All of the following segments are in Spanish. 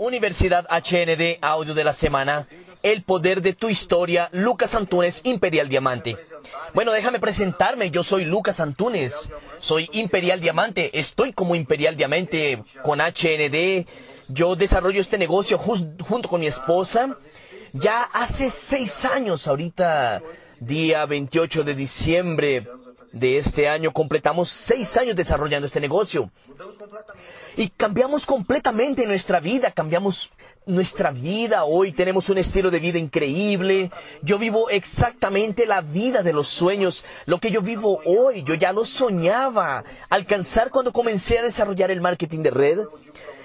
Universidad HND Audio de la Semana, El Poder de tu Historia, Lucas Antunes, Imperial Diamante. Bueno, déjame presentarme, yo soy Lucas Antunes, soy Imperial Diamante, estoy como Imperial Diamante con HND, yo desarrollo este negocio junto con mi esposa, ya hace seis años, ahorita, día 28 de diciembre de este año, completamos seis años desarrollando este negocio. Y cambiamos completamente nuestra vida, cambiamos nuestra vida. Hoy tenemos un estilo de vida increíble. Yo vivo exactamente la vida de los sueños. Lo que yo vivo hoy, yo ya lo soñaba alcanzar cuando comencé a desarrollar el marketing de red.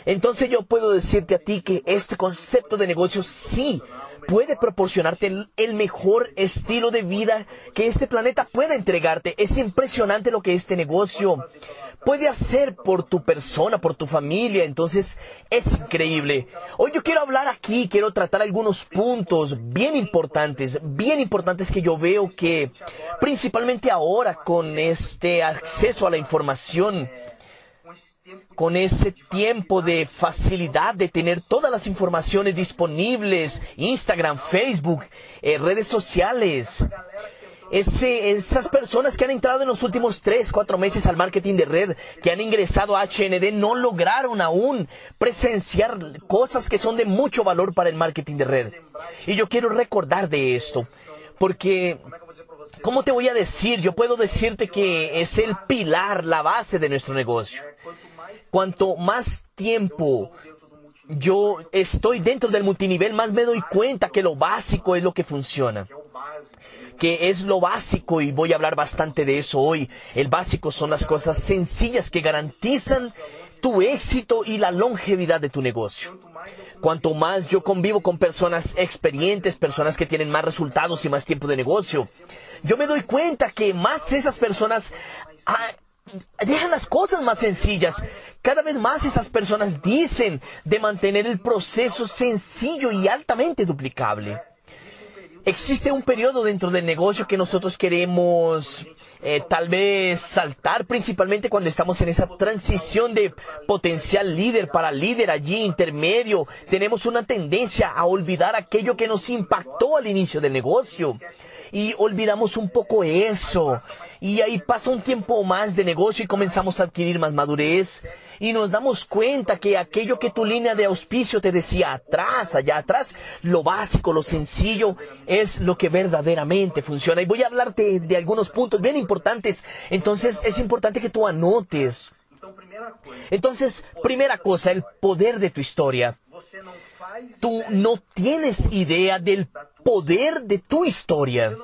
Entonces yo puedo decirte a ti que este concepto de negocio sí puede proporcionarte el, mejor estilo de vida que este planeta pueda entregarte. Es impresionante lo que este negocio puede hacer por tu persona, por tu familia. Entonces es increíble. Hoy yo quiero hablar aquí, quiero tratar algunos puntos bien importantes, bien importantes que yo veo que principalmente ahora con este acceso a la información, con ese tiempo de facilidad de tener todas las informaciones disponibles, Instagram, Facebook, eh, redes sociales. esas personas que han entrado en los últimos tres, cuatro meses al marketing de red, que han ingresado a HND, no lograron aún presenciar cosas que son de mucho valor para el marketing de red. Y yo quiero recordar de esto, porque ¿Cómo te voy a decir? Yo puedo decirte que es el pilar, la base de nuestro negocio. Cuanto más tiempo yo estoy dentro del multinivel, más me doy cuenta que lo básico es lo que funciona. Que es lo básico y voy a hablar bastante de eso hoy. El básico son las cosas sencillas que garantizan tu éxito y la longevidad de tu negocio. Cuanto más yo convivo con personas experientes, personas que tienen más resultados y más tiempo de negocio, yo me doy cuenta que más esas personas ah, dejan las cosas más sencillas. Cada vez más esas personas dicen de mantener el proceso sencillo y altamente duplicable. Existe un periodo dentro del negocio que nosotros queremos eh, tal vez saltar, principalmente cuando estamos en esa transición de potencial líder para líder allí intermedio. Tenemos una tendencia a olvidar aquello que nos impactó al inicio del negocio y olvidamos un poco eso. Y ahí pasa un tiempo más de negocio y comenzamos a adquirir más madurez y nos damos cuenta que aquello que tu línea de auspicio te decía atrás, allá atrás, lo básico, lo sencillo, es lo que verdaderamente funciona. Y voy a hablarte de algunos puntos bien importantes. Entonces es importante que tú anotes. Entonces, primera cosa, el poder de tu historia. Tú no tienes idea del poder de tu historia.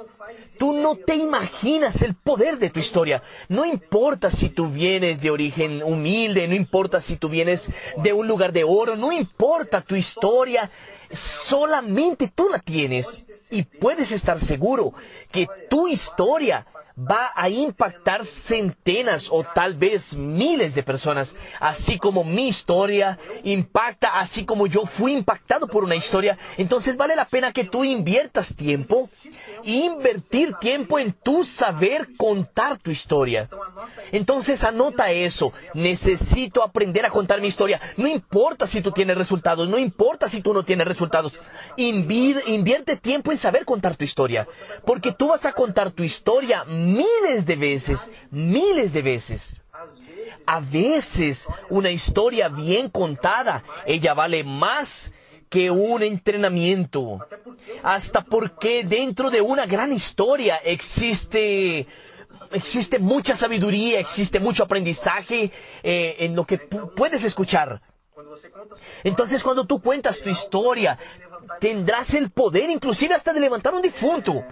Tú no te imaginas el poder de tu historia. No importa si tú vienes de origen humilde, no importa si tú vienes de un lugar de oro, no importa tu historia, solamente tú la tienes. Y puedes estar seguro que tu historia va a impactar centenas o tal vez miles de personas, así como mi historia impacta, así como yo fui impactado por una historia. Entonces vale la pena que tú inviertas tiempo, invertir tiempo en tu saber contar tu historia. Entonces anota eso. Necesito aprender a contar mi historia. No importa si tú tienes resultados, no importa si tú no tienes resultados. invierte tiempo en saber contar tu historia. Porque tú vas a contar tu historia miles de veces, miles de veces. A veces una historia bien contada, ella vale más que un entrenamiento. Hasta porque dentro de una gran historia existe existe mucha sabiduría, existe mucho aprendizaje eh, en lo que puedes escuchar. Entonces cuando tú cuentas tu historia, tendrás el poder inclusive hasta de levantar un difunto.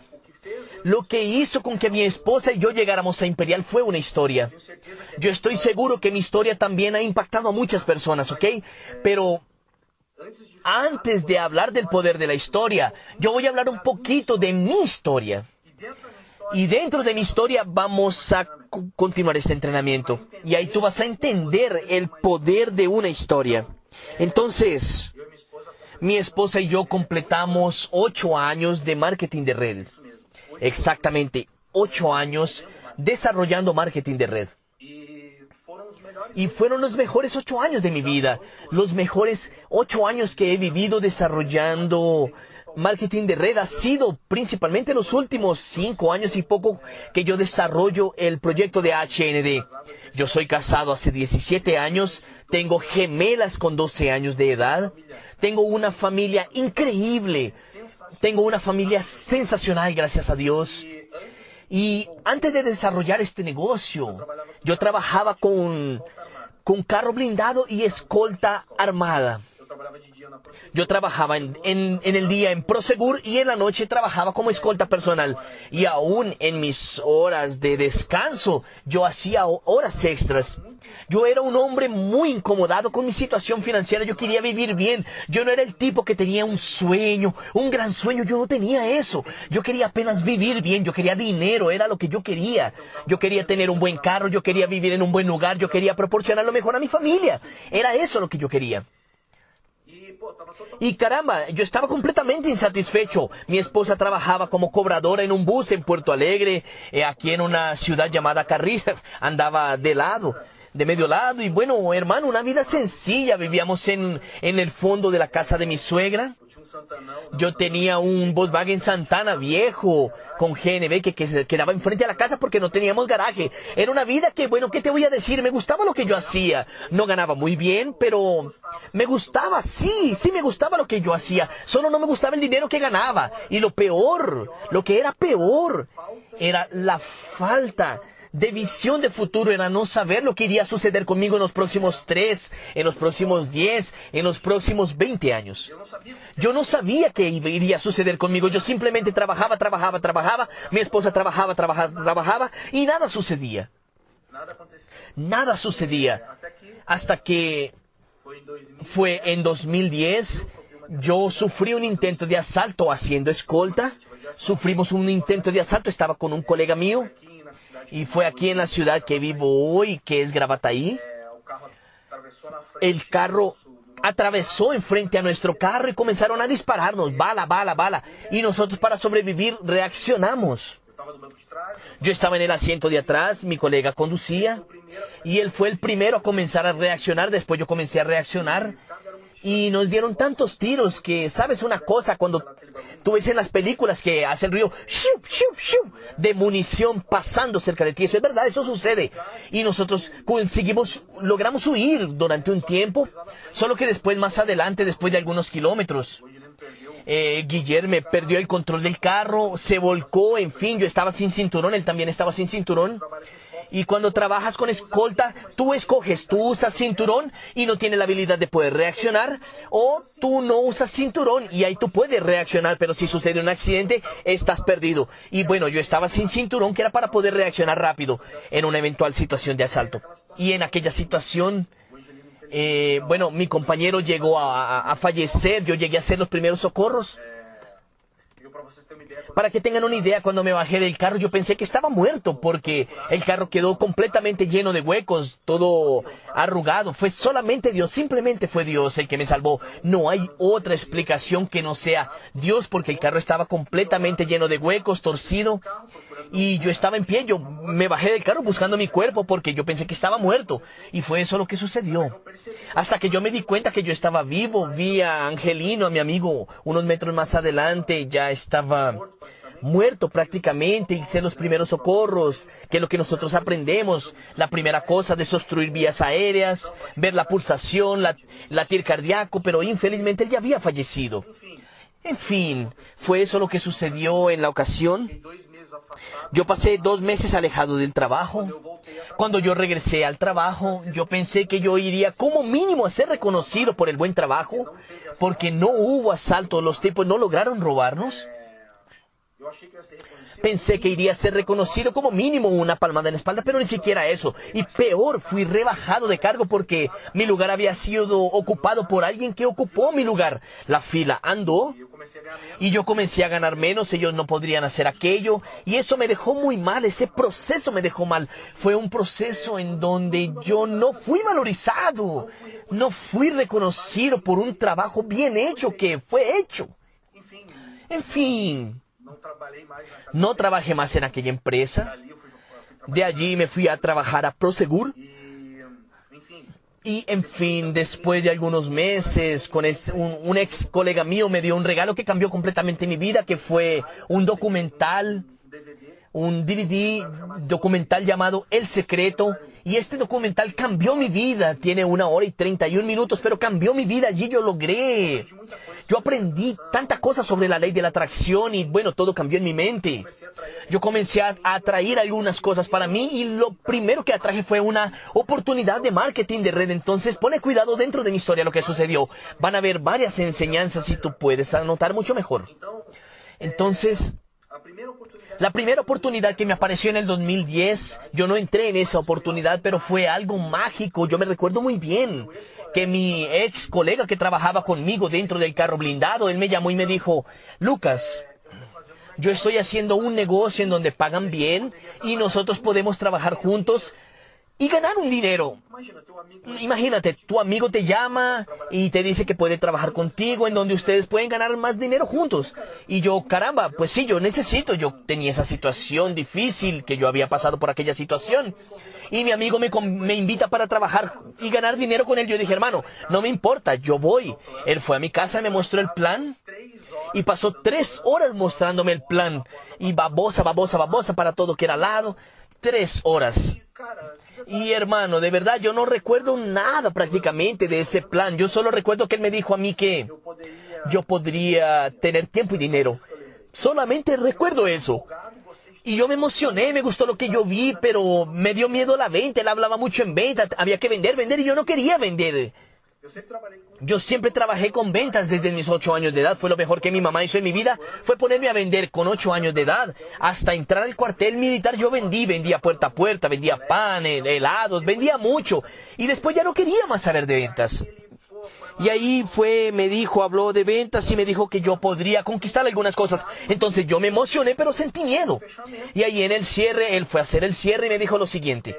Lo que hizo con que mi esposa y yo llegáramos a Imperial fue una historia. Yo estoy seguro que mi historia también ha impactado a muchas personas, ¿ok? Pero antes de hablar del poder de la historia, yo voy a hablar un poquito de mi historia. Y dentro de mi historia vamos a continuar este entrenamiento. Y ahí tú vas a entender el poder de una historia. Entonces, mi esposa y yo completamos ocho años de marketing de red. Exactamente, ocho años desarrollando marketing de red. Y fueron los mejores ocho años de mi vida. Los mejores ocho años que he vivido desarrollando marketing de red ha sido principalmente los últimos cinco años y poco que yo desarrollo el proyecto de HND. Yo soy casado hace 17 años, tengo gemelas con 12 años de edad, tengo una familia increíble, tengo una familia sensacional, gracias a Dios. Y antes de desarrollar este negocio, yo trabajaba con, con carro blindado y escolta armada. Yo trabajaba en, el día en Prosegur y en la noche trabajaba como escolta personal. Y aún en mis horas de descanso, yo hacía horas extras. Yo era un hombre muy incomodado con mi situación financiera. Yo quería vivir bien. Yo no era el tipo que tenía un sueño, un gran sueño. Yo no tenía eso. Yo quería apenas vivir bien. Yo quería dinero. Era lo que yo quería. Yo quería tener un buen carro. Yo quería vivir en un buen lugar. Yo quería proporcionar lo mejor a mi familia. Era eso lo que yo quería. Y caramba, yo estaba completamente insatisfecho. Mi esposa trabajaba como cobradora en un bus en Puerto Alegre, eh, aquí en una ciudad llamada Carril. Andaba de lado, de medio lado. Y bueno, hermano, una vida sencilla. Vivíamos en, en el fondo de la casa de mi suegra. Yo tenía un Volkswagen Santana viejo con GNB que, que se quedaba enfrente a la casa porque no teníamos garaje. Era una vida que, bueno, ¿qué te voy a decir? Me gustaba lo que yo hacía. No ganaba muy bien, pero me gustaba, sí, sí me gustaba lo que yo hacía. Solo no me gustaba el dinero que ganaba. Y lo peor, lo que era peor, era la falta de visión de futuro era no saber lo que iría a suceder conmigo en los próximos tres, en los próximos diez, en los próximos veinte años. Yo no sabía qué iría a suceder conmigo. Yo simplemente trabajaba, trabajaba, trabajaba. Mi esposa trabajaba, trabajaba, trabajaba y nada sucedía. Nada sucedía. Hasta que fue en 2010, yo sufrí un intento de asalto haciendo escolta. Sufrimos un intento de asalto, estaba con un colega mío. Y fue aquí en la ciudad que vivo hoy, que es Gravataí. El carro atravesó enfrente a nuestro carro y comenzaron a dispararnos, bala, bala, bala. Y nosotros para sobrevivir reaccionamos. Yo estaba en el asiento de atrás, mi colega conducía y él fue el primero a comenzar a reaccionar, después yo comencé a reaccionar y nos dieron tantos tiros que, ¿sabes una cosa? Cuando tú ves en las películas que hace el río de munición pasando cerca de ti, eso es verdad, eso sucede. Y nosotros conseguimos, logramos huir durante un tiempo, solo que después, más adelante, después de algunos kilómetros, eh, Guillermo perdió el control del carro, se volcó, en fin, yo estaba sin cinturón, él también estaba sin cinturón. Y cuando trabajas con escolta, tú escoges, tú usas cinturón y no tienes la habilidad de poder reaccionar, o tú no usas cinturón y ahí tú puedes reaccionar, pero si sucede un accidente, estás perdido. Y bueno, yo estaba sin cinturón, que era para poder reaccionar rápido en una eventual situación de asalto. Y en aquella situación, eh, bueno, mi compañero llegó a, fallecer, yo llegué a hacer los primeros socorros. Para que tengan una idea, cuando me bajé del carro yo pensé que estaba muerto porque el carro quedó completamente lleno de huecos, todo arrugado. Fue solamente Dios, simplemente fue Dios el que me salvó. No hay otra explicación que no sea Dios porque el carro estaba completamente lleno de huecos, torcido. Y yo estaba en pie, yo me bajé del carro buscando mi cuerpo porque yo pensé que estaba muerto. Y fue eso lo que sucedió. Hasta que yo me di cuenta que yo estaba vivo, vi a Angelino, a mi amigo, unos metros más adelante, ya estaba muerto prácticamente, hice los primeros socorros, que es lo que nosotros aprendemos. La primera cosa, desobstruir vías aéreas, ver la pulsación, la, latir cardíaco, pero infelizmente él ya había fallecido. En fin, fue eso lo que sucedió en la ocasión. Yo pasé dos meses alejado del trabajo. Cuando yo regresé al trabajo, yo pensé que yo iría como mínimo a ser reconocido por el buen trabajo, porque no hubo asalto, los tipos no lograron robarnos. Pensé que iría a ser reconocido como mínimo una palmada en la espalda, pero ni siquiera eso. Y peor, fui rebajado de cargo porque mi lugar había sido ocupado por alguien que ocupó mi lugar. La fila andó y yo comencé a ganar menos, ellos no podrían hacer aquello y eso me dejó muy mal, ese proceso me dejó mal. Fue un proceso en donde yo no fui valorizado, no fui reconocido por un trabajo bien hecho que fue hecho. En fin, no trabajé más en aquella empresa. De allí me fui a trabajar a Prosegur. Y en fin, después de algunos meses, con es- un, un ex colega mío me dio un regalo que cambió completamente mi vida, que fue un documental, un DVD documental llamado El Secreto. Y este documental cambió mi vida. Tiene una hora y 31 minutos, pero cambió mi vida. Allí yo logré. Yo aprendí tanta cosa sobre la ley de la atracción y bueno, todo cambió en mi mente. Yo comencé a atraer algunas cosas para mí y lo primero que atraje fue una oportunidad de marketing de red. Entonces pone cuidado dentro de mi historia lo que sucedió. Van a haber varias enseñanzas y tú puedes anotar mucho mejor. Entonces, la primera oportunidad que me apareció en el 2010, yo no entré en esa oportunidad, pero fue algo mágico. Yo me recuerdo muy bien que mi ex colega que trabajaba conmigo dentro del carro blindado, él me llamó y me dijo, Lucas, yo estoy haciendo un negocio en donde pagan bien y nosotros podemos trabajar juntos y ganar un dinero. Imagínate, tu amigo te llama y te dice que puede trabajar contigo, en donde ustedes pueden ganar más dinero juntos. Y yo, caramba, pues sí, yo necesito, yo tenía esa situación difícil, que yo había pasado por aquella situación. Y mi amigo me, me invita para trabajar y ganar dinero con él. Yo dije, hermano, no me importa, yo voy. Él fue a mi casa, me mostró el plan y pasó tres horas mostrándome el plan. Y babosa, babosa, babosa para todo que era lado. Tres horas. Y hermano, de verdad yo no recuerdo nada prácticamente de ese plan. Yo solo recuerdo que él me dijo a mí que yo podría tener tiempo y dinero. Solamente recuerdo eso. Y yo me emocioné, me gustó lo que yo vi, pero me dio miedo la venta. Él hablaba mucho en venta, había que vender, vender y yo no quería vender. Yo siempre trabajé con ventas desde mis ocho años de edad. Fue lo mejor que mi mamá hizo en mi vida. Fue ponerme a vender con ocho años de edad. Hasta entrar al cuartel militar yo vendí. Vendía puerta a puerta, vendía pan, hel- helados, vendía mucho. Y después ya no quería más saber de ventas. Y ahí fue, me dijo, habló de ventas y me dijo que yo podría conquistar algunas cosas. Entonces yo me emocioné, pero sentí miedo. Y ahí en el cierre, él fue a hacer el cierre y me dijo lo siguiente.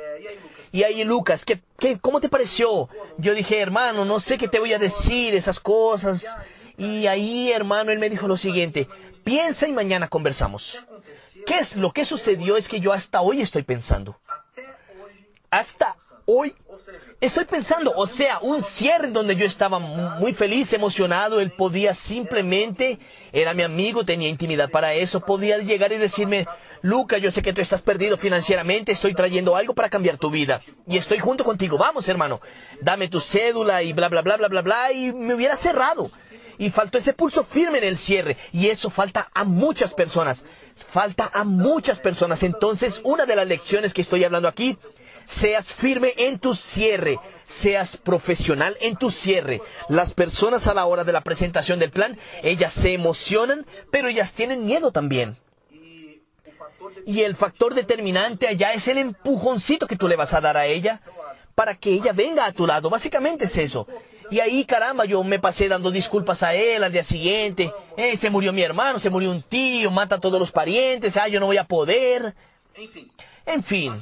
Y ahí, Lucas, ¿qué, qué, ¿cómo te pareció? Yo dije, hermano, no sé qué te voy a decir, esas cosas. Y ahí, hermano, él me dijo lo siguiente, piensa y mañana conversamos. ¿Qué es lo que sucedió? Es que yo hasta hoy estoy pensando. Hasta hoy estoy pensando, o sea, un cierre donde yo estaba mu- muy feliz, emocionado, él podía simplemente, era mi amigo, tenía intimidad para eso, podía llegar y decirme, Luca, yo sé que tú estás perdido financieramente, estoy trayendo algo para cambiar tu vida y estoy junto contigo, vamos hermano, dame tu cédula y bla, bla, bla, bla, bla, bla, y me hubiera cerrado. Y faltó ese pulso firme en el cierre. Y eso falta a muchas personas. Falta a muchas personas. Entonces, una de las lecciones que estoy hablando aquí, seas firme en tu cierre. Seas profesional en tu cierre. Las personas a la hora de la presentación del plan, ellas se emocionan, pero ellas tienen miedo también. Y el factor determinante allá es el empujoncito que tú le vas a dar a ella para que ella venga a tu lado. Básicamente es eso. Y ahí, caramba, yo me pasé dando disculpas a él al día siguiente. Eh, se murió mi hermano, se murió un tío, mata a todos los parientes, ah, yo no voy a poder. En fin,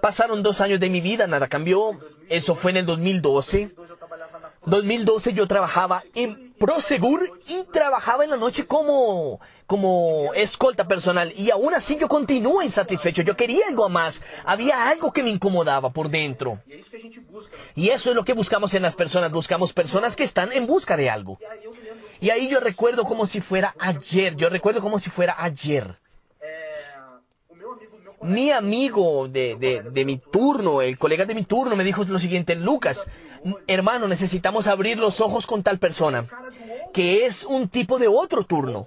pasaron dos años de mi vida, nada cambió. Eso fue en el 2012. dois eu trabalhava na 2012 yo trabajaba en Prosegur y trabajaba en la noche como, como escolta personal. Y aún así yo continuo insatisfecho. Yo quería algo más. Había algo que me incomodaba por dentro. Y eso es lo que buscamos en las personas. Buscamos personas que están en busca de algo. Y ahí yo recuerdo como si fuera ayer. Yo recuerdo como si fuera ayer. é, o meu amigo, meu colega, Mi amigo de, de, mi turno, el colega de mi turno, me dijo lo siguiente, Lucas, hermano, necesitamos abrir los ojos con tal persona, que es un tipo de otro turno.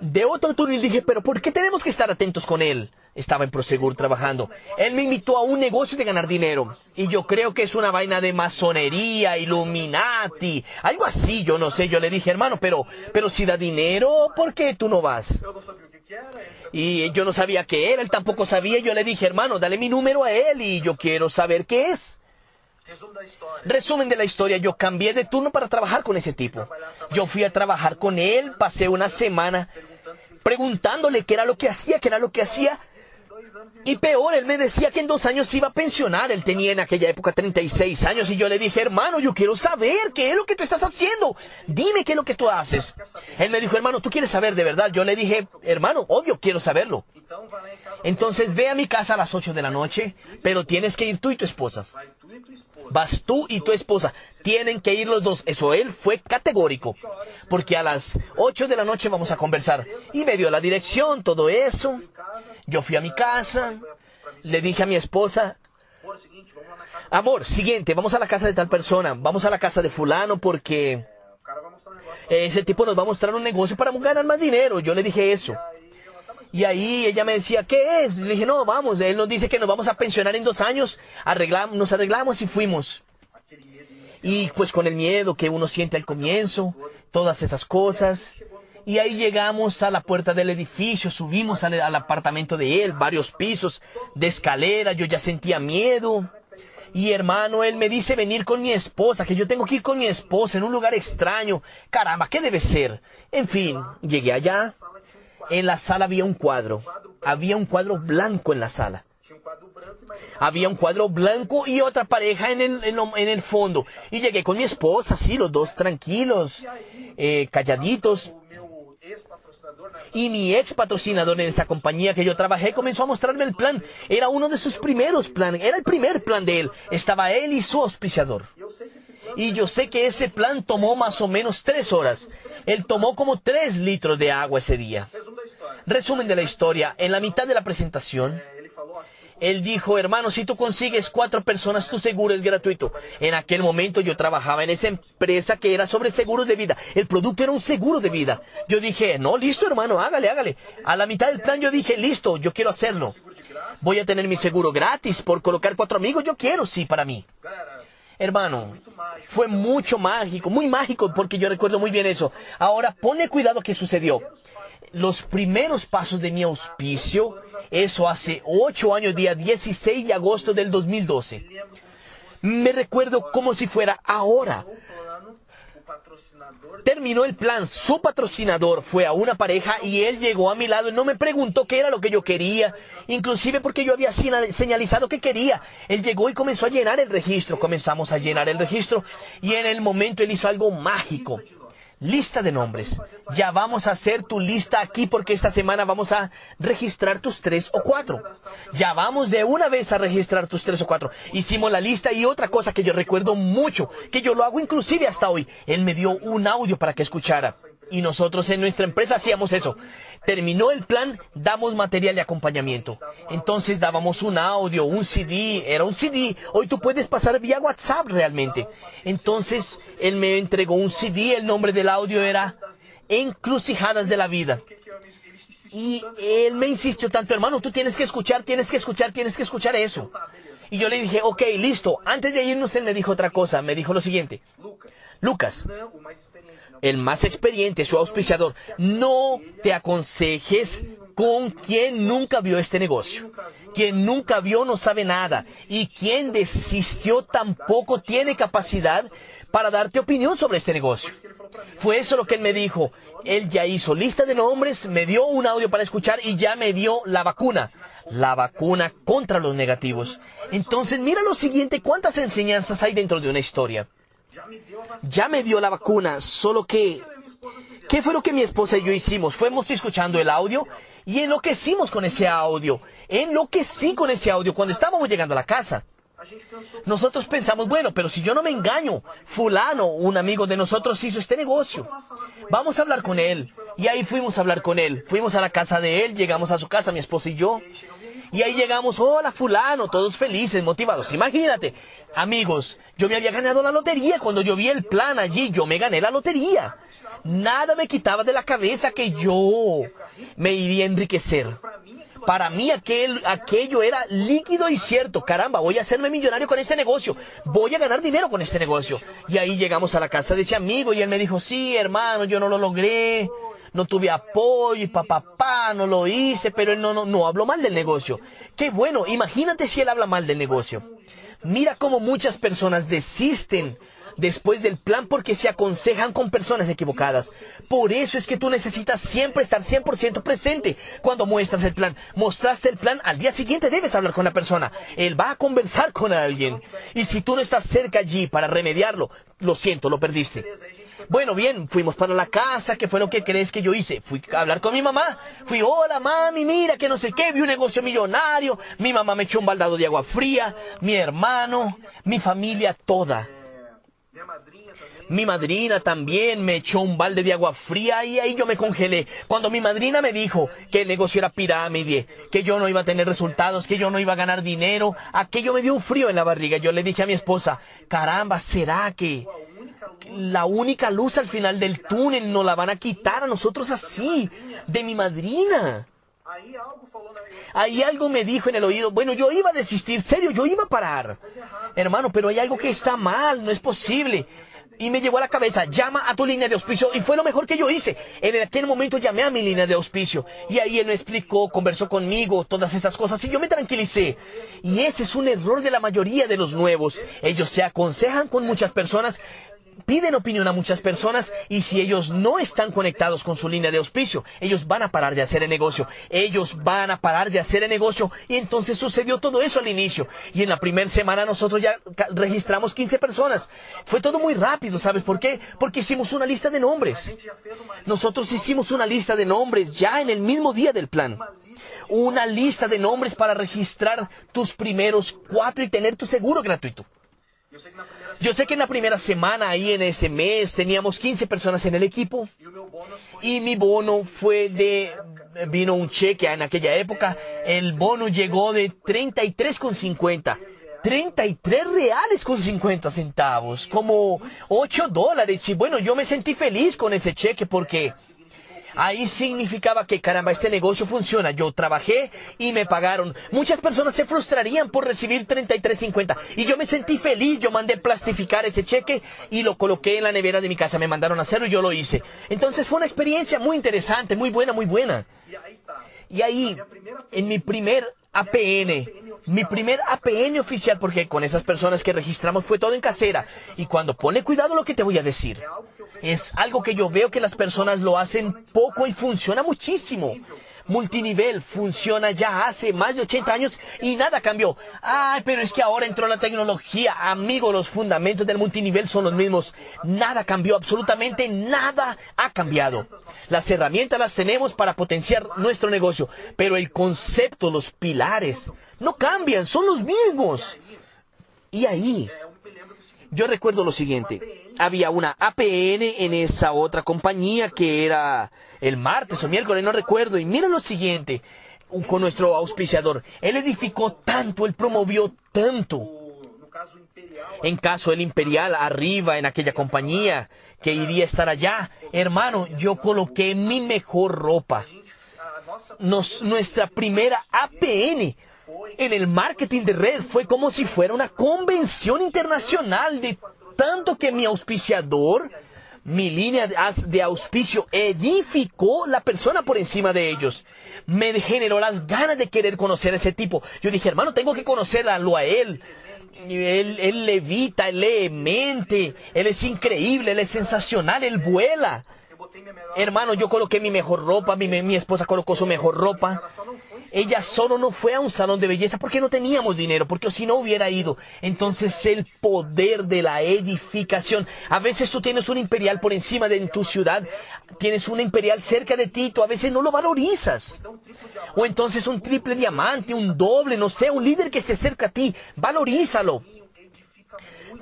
De otro turno y dije, pero ¿por qué tenemos que estar atentos con él? Estaba en Prosegur trabajando. Él me invitó a un negocio de ganar dinero. Y yo creo que es una vaina de masonería, Illuminati, algo así, yo no sé. Yo le dije, hermano, pero, pero si da dinero, ¿por qué tú no vas? Y yo no sabía qué era, él tampoco sabía. Yo le dije, hermano, dale mi número a él y yo quiero saber qué es. Resumen de la historia, yo cambié de turno para trabajar con ese tipo. Yo fui a trabajar con él, pasé una semana preguntándole qué era lo que hacía, qué era lo que hacía. Y peor, él me decía que en dos años iba a pensionar. Él tenía en aquella época 36 años y yo le dije, hermano, yo quiero saber qué es lo que tú estás haciendo. Dime qué es lo que tú haces. Él me dijo, hermano, ¿tú quieres saber de verdad? Yo le dije, hermano, obvio, quiero saberlo. Entonces ve a mi casa a las 8 de la noche, pero tienes que ir tú y tu esposa. Vas tú y tu esposa. Tienen que ir los dos. Eso él fue categórico. Porque a las 8 de la noche vamos a conversar. Y me dio la dirección, todo eso. Yo fui a mi casa. Le dije a mi esposa, Amor, siguiente, vamos a la casa de tal persona. Vamos a la casa de fulano porque negócio. ese tipo nos va a mostrar un negocio para ganar más dinero. Yo le dije eso. Y ahí ella me decía, ¿qué es? Le dije, no, vamos, él nos dice que nos vamos a pensionar en dos años. Arreglamos, nos arreglamos y fuimos. Y pues con el miedo que uno siente al comienzo, todas esas cosas. Y ahí llegamos a la puerta del edificio, subimos al, al apartamento de él, varios pisos de escalera, yo ya sentía miedo. Y hermano, él me dice venir con mi esposa, que yo tengo que ir con mi esposa en un lugar extraño. Caramba, ¿qué debe ser? En fin, llegué allá. En la sala había un cuadro. Había un cuadro blanco en la sala. Había un cuadro blanco y otra pareja en el, en el fondo. Y llegué con mi esposa, así, los dos tranquilos, eh, calladitos. Y mi ex patrocinador en esa compañía que yo trabajé comenzó a mostrarme el plan. Era uno de sus primeros planes, era el primer plan de él. Estaba él y su auspiciador. Y yo sé que ese plan tomó más o menos tres horas. Él tomó como tres litros de agua ese día. Resumen de la historia. En la mitad de la presentación, Él dijo, hermano, si tú consigues cuatro personas, tu seguro es gratuito. En aquel momento yo trabajaba en esa empresa que era sobre seguros de vida. El producto era un seguro de vida. Yo dije, no, listo, hermano, hágale, hágale. A la mitad del plan yo dije, listo, yo quiero hacerlo. Voy a tener mi seguro gratis por colocar cuatro amigos. Yo quiero, sí, para mí. Hermano, fue mucho mágico, muy mágico, porque yo recuerdo muy bien eso. Ahora, ponle cuidado que sucedió. Los primeros pasos de mi auspicio, eso hace ocho años, día 16 de agosto del 2012. Me recuerdo como si fuera ahora. Terminó el plan, su patrocinador fue a una pareja y él llegó a mi lado y no me preguntó qué era lo que yo quería, inclusive porque yo había señalizado que quería. Él llegó y comenzó a llenar el registro, comenzamos a llenar el registro y en el momento él hizo algo mágico. Lista de nombres. Ya vamos a hacer tu lista aquí porque esta semana vamos a registrar tus tres o cuatro. Ya vamos de una vez a registrar tus tres o cuatro. Hicimos la lista y otra cosa que yo recuerdo mucho, que yo lo hago inclusive hasta hoy. Él me dio un audio para que escuchara. Y nosotros en nuestra empresa hacíamos eso. Terminó el plan, damos material de acompañamiento. Entonces dábamos un audio, un CD, era un CD. Hoy tú puedes pasar vía WhatsApp realmente. Entonces él me entregó un CD, el nombre del audio era Encrucijadas de la Vida. Y él me insistió tanto, hermano, tú tienes que escuchar, tienes que escuchar, tienes que escuchar eso. Y yo le dije, ok, listo. Antes de irnos, él me dijo otra cosa. Me dijo lo siguiente. Lucas, el más experiente, su auspiciador, no te aconsejes con quien nunca vio este negocio. Quien nunca vio no sabe nada. Y quien desistió tampoco tiene capacidad para darte opinión sobre este negocio. Fue eso lo que él me dijo. Él ya hizo lista de nombres, me dio un audio para escuchar y ya me dio la vacuna. La vacuna contra los negativos. Entonces, mira lo siguiente, cuántas enseñanzas hay dentro de una historia. Ya me dio la vacuna, solo que... ¿Qué fue lo que mi esposa y yo hicimos? Fuimos escuchando el audio y enloquecimos con ese audio. Enloquecí con ese audio cuando estábamos llegando a la casa. Nosotros pensamos, bueno, pero si yo no me engaño, fulano, un amigo de nosotros hizo este negocio. Vamos a hablar con él. Y ahí fuimos a hablar con él. Fuimos a la casa de él, llegamos a su casa, mi esposa y yo. Y ahí llegamos, hola fulano, todos felices, motivados. Imagínate, amigos, yo me había ganado la lotería. Cuando yo vi el plan allí, yo me gané la lotería. Nada me quitaba de la cabeza que yo me iría a enriquecer. Para mí aquel, aquello era líquido y cierto. Caramba, voy a hacerme millonario con este negocio. Voy a ganar dinero con este negocio. Y ahí llegamos a la casa de ese amigo y él me dijo, sí, hermano, yo no lo logré. No tuve apoyo y papá, no lo hice, pero él no, no, no habló mal del negocio. Qué bueno, imagínate si él habla mal del negocio. Mira cómo muchas personas desisten después del plan porque se aconsejan con personas equivocadas. Por eso es que tú necesitas siempre estar 100% presente cuando muestras el plan. Mostraste el plan, al día siguiente debes hablar con la persona. Él va a conversar con alguien. Y si tú no estás cerca allí para remediarlo, lo siento, lo perdiste. Bueno, bien, fuimos para la casa, ¿qué fue lo que crees que yo hice? Fui a hablar con mi mamá, fui, hola mami, mira que no sé qué, vi un negocio millonario, mi mamá me echó un baldado de agua fría, mi hermano, mi familia toda. Mi madrina también me echó un balde de agua fría y ahí yo me congelé. Cuando mi madrina me dijo que el negocio era pirámide, que yo no iba a tener resultados, que yo no iba a ganar dinero, aquello me dio un frío en la barriga. Yo le dije a mi esposa, caramba, ¿será que la única luz al final del túnel nos la van a quitar a nosotros así, de mi madrina? Ahí algo me dijo en el oído, bueno, yo iba a desistir, serio, yo iba a parar. Hermano, pero hay algo que está mal, no es posible. Y me llegó a la cabeza, llama a tu línea de auspicio. Y fue lo mejor que yo hice. En aquel momento llamé a mi línea de auspicio. Y ahí él me explicó, conversó conmigo, todas esas cosas. Y yo me tranquilicé. Y ese es un error de la mayoría de los nuevos. Ellos se aconsejan con muchas personas, piden opinión a muchas personas y si ellos no están conectados con su línea de auspicio, ellos van a parar de hacer el negocio. Ellos van a parar de hacer el negocio y entonces sucedió todo eso al inicio. Y en la primera semana nosotros ya registramos 15 personas. Fue todo muy rápido, ¿sabes por qué? Porque hicimos una lista de nombres. Nosotros hicimos una lista de nombres ya en el mismo día del plan. Una lista de nombres para registrar tus primeros cuatro y tener tu seguro gratuito. Yo sé que en la primera semana, ahí en ese mes, teníamos 15 personas en el equipo y mi bono fue de, vino un cheque en aquella época, el bono llegó de 33,50. 33 reales con 50 centavos, como 8 dólares. Y bueno, yo me sentí feliz con ese cheque porque Ahí significaba que, caramba, este negocio funciona. Yo trabajé y me pagaron. Muchas personas se frustrarían por recibir 33.50. Y yo me sentí feliz. Yo mandé plastificar ese cheque y lo coloqué en la nevera de mi casa. Me mandaron a hacerlo y yo lo hice. Entonces fue una experiencia muy interesante, muy buena, muy buena. Y ahí, en mi primer APN, mi primer APN oficial, porque con esas personas que registramos fue todo en casera. Y cuando pone cuidado lo que te voy a decir, es algo que yo veo que las personas lo hacen poco y funciona muchísimo. Multinivel funciona ya hace más de 80 años y nada cambió. Ay, pero es que ahora entró la tecnología. Amigo, los fundamentos del multinivel son los mismos. Nada cambió, absolutamente nada ha cambiado. Las herramientas las tenemos para potenciar nuestro negocio, pero el concepto, los pilares, no cambian, son los mismos. Y ahí, yo recuerdo lo siguiente. Había una APN en esa otra compañía que era el martes o miércoles, no recuerdo. Y mira lo siguiente, con nuestro auspiciador. Él edificó tanto, él promovió tanto. En caso el Imperial arriba en aquella compañía que iría a estar allá, hermano, yo coloqué mi mejor ropa. Nos- nuestra primera APN en el marketing de red fue como si fuera una convención internacional de tanto que mi auspiciador, mi línea de auspicio edificó la persona por encima de ellos. Me generó las ganas de querer conocer a ese tipo. Yo dije, hermano, tengo que conocerlo a él. Él, levita, él lee mente, él es increíble, él es sensacional, él vuela. Hermano, yo coloqué mi mejor ropa, mi esposa colocó su mejor ropa. Ella solo no fue a un salón de belleza porque no teníamos dinero, porque si no hubiera ido. Entonces el poder de la edificación. A veces tú tienes un imperial por encima de tu ciudad, tienes un imperial cerca de ti, tú a veces no lo valorizas. O entonces un triple diamante, un doble, no sé, un líder que esté cerca a ti, valorízalo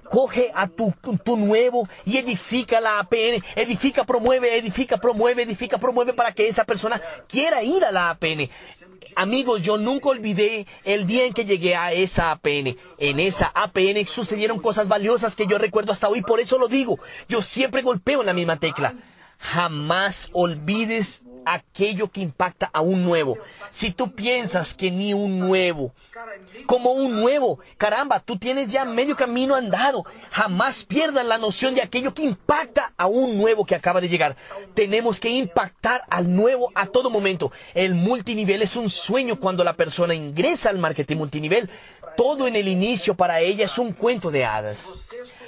coge a tu, tu nuevo y edifica la APN, edifica, promueve, edifica, promueve, edifica, promueve para que esa persona quiera ir a la APN. Amigos, yo nunca olvidé el día en que llegué a esa APN. En esa APN sucedieron cosas valiosas que yo recuerdo hasta hoy, por eso lo digo. Yo siempre golpeo en la misma tecla. Jamás olvides aquello que impacta a un nuevo. Si tú piensas que ni un nuevo, como un nuevo. Caramba, tú tienes ya medio camino andado. Jamás pierdas la noción de aquello que impacta a un nuevo que acaba de llegar. Tenemos que impactar al nuevo a todo momento. El multinivel es un sueño cuando la persona ingresa al marketing multinivel. Todo en el inicio para ella es un cuento de hadas.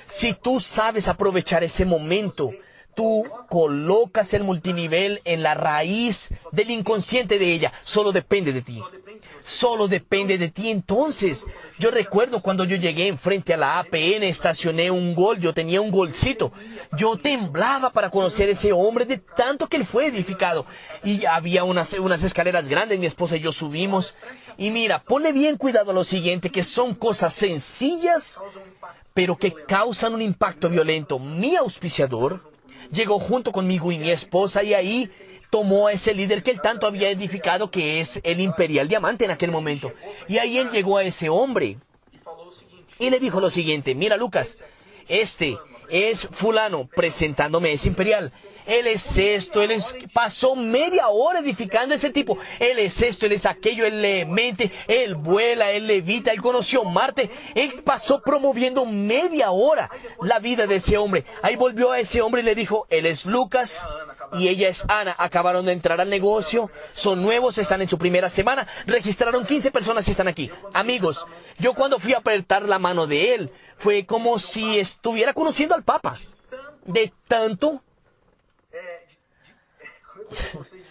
Si tú sabes aprovechar ese momento, tú colocas el multinivel en la raíz del inconsciente de ella. Solo depende de ti. Solo depende de ti. Entonces, yo recuerdo cuando yo llegué enfrente a la APN, estacioné un gol, yo tenía un golcito. Yo temblaba para conocer ese hombre de tanto que él fue edificado. Y había unas, escaleras grandes, mi esposa y yo subimos. Y mira, ponle bien cuidado a lo siguiente, que son cosas sencillas, pero que causan un impacto violento. Mi auspiciador llegó junto conmigo y mi esposa y ahí tomó a ese líder que él tanto había edificado, que es el Imperial Diamante en aquel momento. Y ahí él llegó a ese hombre y le dijo lo siguiente, mira Lucas, este es fulano presentándome ese Imperial. Él es esto, él es... Pasó media hora edificando ese tipo. Él es esto, él es aquello, él le mente, él vuela, él levita, él conoció Marte. Él pasó promoviendo media hora la vida de ese hombre. Ahí volvió a ese hombre y le dijo, él es Lucas y ella es Ana. Acabaron de entrar al negocio, son nuevos, están en su primera semana. Registraron 15 personas y están aquí. Amigos, yo cuando fui a apretar la mano de él, fue como si estuviera conociendo al Papa. De tanto é, de, de, como vocês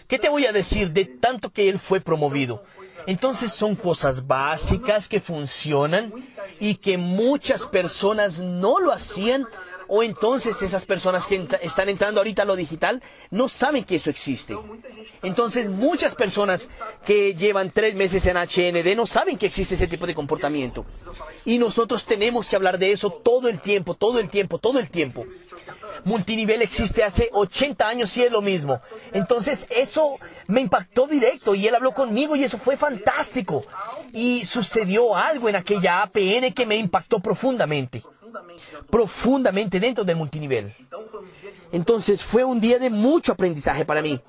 ¿Qué te voy a decir de tanto que él fue promovido? Entonces son cosas básicas que funcionan y que muchas personas no lo hacían o entonces esas personas que están entrando ahorita a lo digital no saben que eso existe. Entonces muchas personas que llevan tres meses en HND no saben que existe ese tipo de comportamiento. Y nosotros tenemos que hablar de eso todo el tiempo, todo el tiempo, todo el tiempo. Multinivel existe hace 80 años y es lo mismo. Entonces eso me impactó directo y él habló conmigo y eso fue fantástico. Y sucedió algo en aquella APN que me impactó profundamente. Profundamente dentro. Del multinivel. Entonces fue un día de mucho aprendizaje para mí.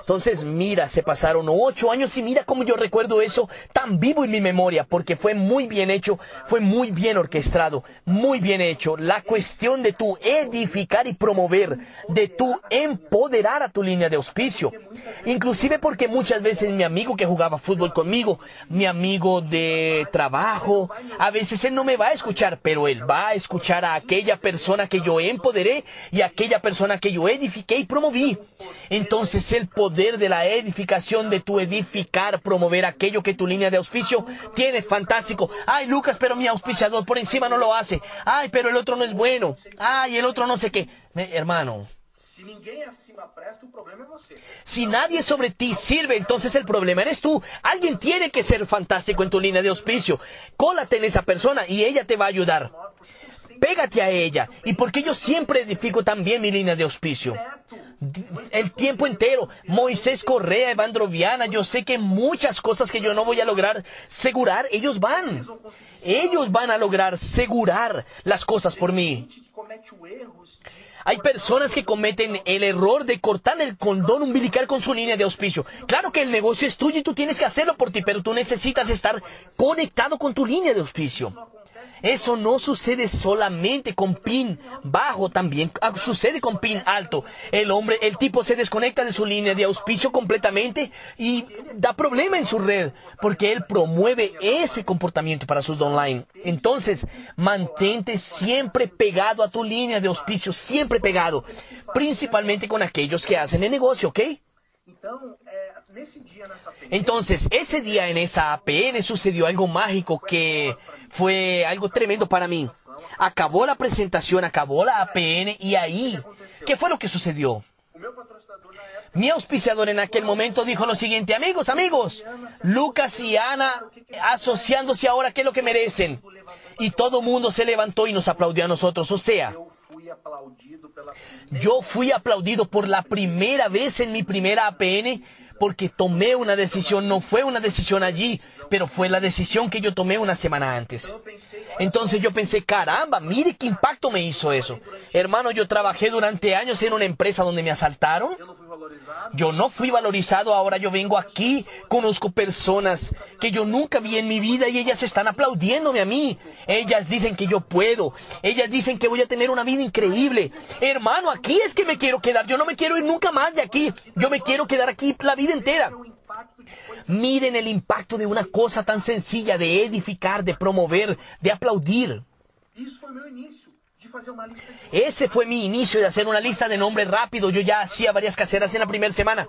Entonces mira, se pasaron ocho años y mira cómo yo recuerdo eso tan vivo en mi memoria, porque fue muy bien hecho, fue muy bien orquestado, muy bien hecho. La cuestión de tu edificar y promover, de tu empoderar a tu línea de auspicio. Inclusive porque muchas veces mi amigo que jugaba fútbol conmigo, mi amigo de trabajo, a veces él no me va a escuchar, pero él va a escuchar a aquella persona que yo empoderé y a aquella persona que yo edifiqué y promoví. Entonces poder de la edificación de tu edificar, promover aquello que tu línea de auspicio tiene, fantástico. Ay, Lucas, pero mi auspiciador por encima no lo hace. Ay, pero el otro no es bueno. Ay, el otro no sé qué. Hermano, si nadie sobre ti sirve, entonces el problema eres tú. Alguien tiene que ser fantástico en tu línea de auspicio. Cólate en esa persona y ella te va a ayudar. Pégate a ella. Y porque yo siempre edifico también mi línea de auspicio. El tiempo entero. Moisés Correa, Evandro Viana, yo sé que muchas cosas que yo no voy a lograr segurar, ellos van. Ellos van a lograr segurar las cosas por mí. Hay personas que cometen el error de cortar el condón umbilical con su línea de auspicio. Claro que el negocio es tuyo y tú tienes que hacerlo por ti, pero tú necesitas estar conectado con tu línea de auspicio. Eso no sucede solamente con pin bajo, también ah, sucede con pin alto. El hombre, el tipo se desconecta de su línea de auspicio completamente y da problema en su red, porque él promueve ese comportamiento para sus online. Entonces, mantente siempre pegado a tu línea de auspicio, siempre pegado, principalmente con aquellos que hacen el negocio, ¿ok? Entonces, ese día en esa APN sucedió algo mágico que fue algo tremendo para mí. Acabó la presentación, acabó la APN y ahí, ¿qué fue lo que sucedió? Mi auspiciador en aquel momento dijo lo siguiente, amigos, amigos, Lucas y Ana asociándose ahora, ¿qué es lo que merecen? Y todo mundo se levantó y nos aplaudió a nosotros. O sea, yo fui aplaudido por la primera vez en mi primera APN porque tomé una decisión, no fue una decisión allí, pero fue la decisión que yo tomé una semana antes. Entonces yo pensé, caramba, mire qué impacto me hizo eso. Hermano, yo trabajé durante años en una empresa donde me asaltaron. Yo no fui valorizado, ahora yo vengo aquí, conozco personas que yo nunca vi en mi vida y ellas están aplaudiéndome a mí. Ellas dicen que yo puedo, ellas dicen que voy a tener una vida increíble. Hermano, aquí es que me quiero quedar, yo no me quiero ir nunca más de aquí, yo me quiero quedar aquí la vida entera. Miren el impacto de una cosa tan sencilla de edificar, de promover, de aplaudir. De de Ese fue mi inicio de hacer una lista de nombres rápido. Yo ya hacía varias caseras en la primera semana.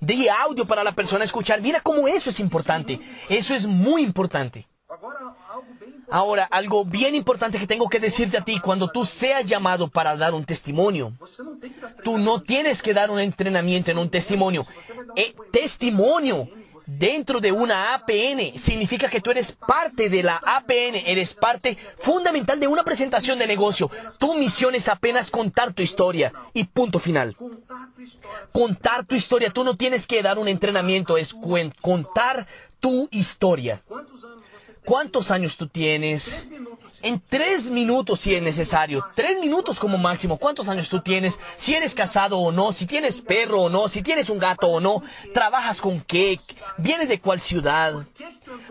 Di audio para la persona escuchar. Mira cómo eso es importante. Eso es muy importante. Ahora, algo bien importante que tengo que decirte a ti, cuando tú seas llamado para dar un testimonio, tú no tienes que dar un entrenamiento en un testimonio. Eh, testimonio dentro de una APN significa que tú eres parte de la APN, eres parte fundamental de una presentación de negocio. Tu misión es apenas contar tu historia y punto final. contar tu historia, tú no tienes que dar un entrenamiento, es contar tu historia. ¿Cuántos años tú tienes? En tres minutos si es necesario. Tres minutos como máximo. ¿Cuántos años tú tienes? Si eres casado o no, si tienes perro o no, si tienes un gato o no, trabajas con qué, vienes de cuál ciudad,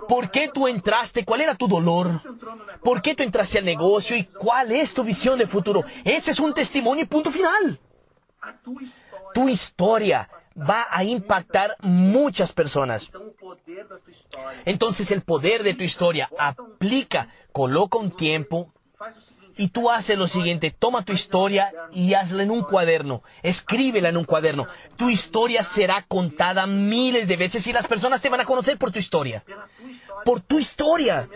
Por qué tú entraste, cuál era tu dolor, por qué tú entraste al negocio y cuál es tu visión de futuro. Ese es un testimonio y punto final. Tu historia va a impactar muchas personas. Entonces el poder de tu historia aplica, coloca un tiempo. Y tú haces lo siguiente, toma tu historia y hazla en un cuaderno, escríbela en un cuaderno. Tu historia será contada miles de veces y las personas te van a conocer por tu historia. Por tu historia.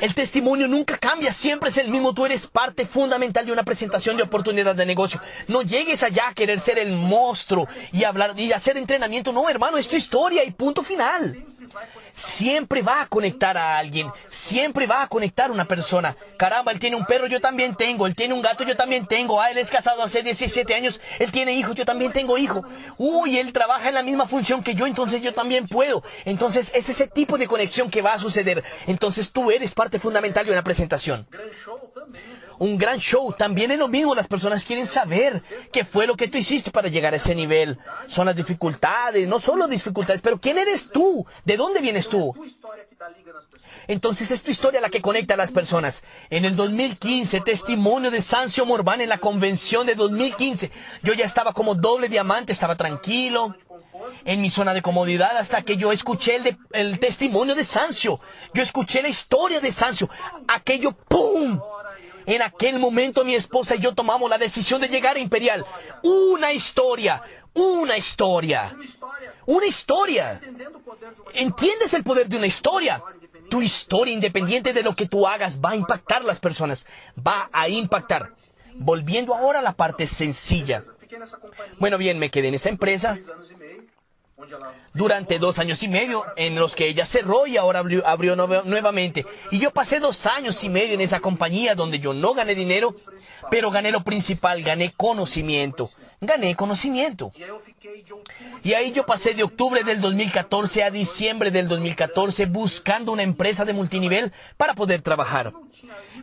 El testimonio nunca cambia, siempre es el mismo. Tú eres parte fundamental de una presentación de oportunidad de negocio. No llegues allá a querer ser el monstruo y hablar y hacer entrenamiento. No, hermano, es tu historia y punto final. Siempre va a conectar a alguien, siempre va a conectar a una persona. Caramba, él tiene un perro, yo también tengo. Él tiene un gato, yo también tengo. Ah, él es casado hace 17 años, él tiene hijos, yo también tengo hijo. Uy, él trabaja en la misma función que yo, entonces yo también puedo. Entonces es ese tipo de conexión que va a suceder. Entonces tú eres parte fundamental de una presentación. Un gran show también es lo mismo. Las personas quieren saber qué fue lo que tú hiciste para llegar a ese nivel. Son las dificultades, no solo dificultades, pero ¿quién eres tú? ¿De dónde vienes tú? Entonces es tu historia la que conecta a las personas. En el 2015, testimonio de Sancio Morvan en la convención de 2015. Yo ya estaba como doble diamante, estaba tranquilo en mi zona de comodidad hasta que yo escuché el, el testimonio de Sancio. Yo escuché la historia de Sancio. Aquello, ¡pum! En aquel momento mi esposa y yo tomamos la decisión de llegar a Imperial. Una historia, una historia, una historia. ¿Entiendes el poder de una historia? Tu historia, independiente de lo que tú hagas, va a impactar a las personas. Va a impactar. Volviendo ahora a la parte sencilla. Bueno, bien, me quedé en esa empresa durante dos años y medio en los que ella cerró y ahora abrió, abrió nuevamente. Y yo pasé dos años y medio en esa compañía donde yo no gané dinero, pero gané lo principal, gané conocimiento. Gané conocimiento. Y ahí yo pasé de octubre del 2014 a diciembre del 2014 buscando una empresa de multinivel para poder trabajar.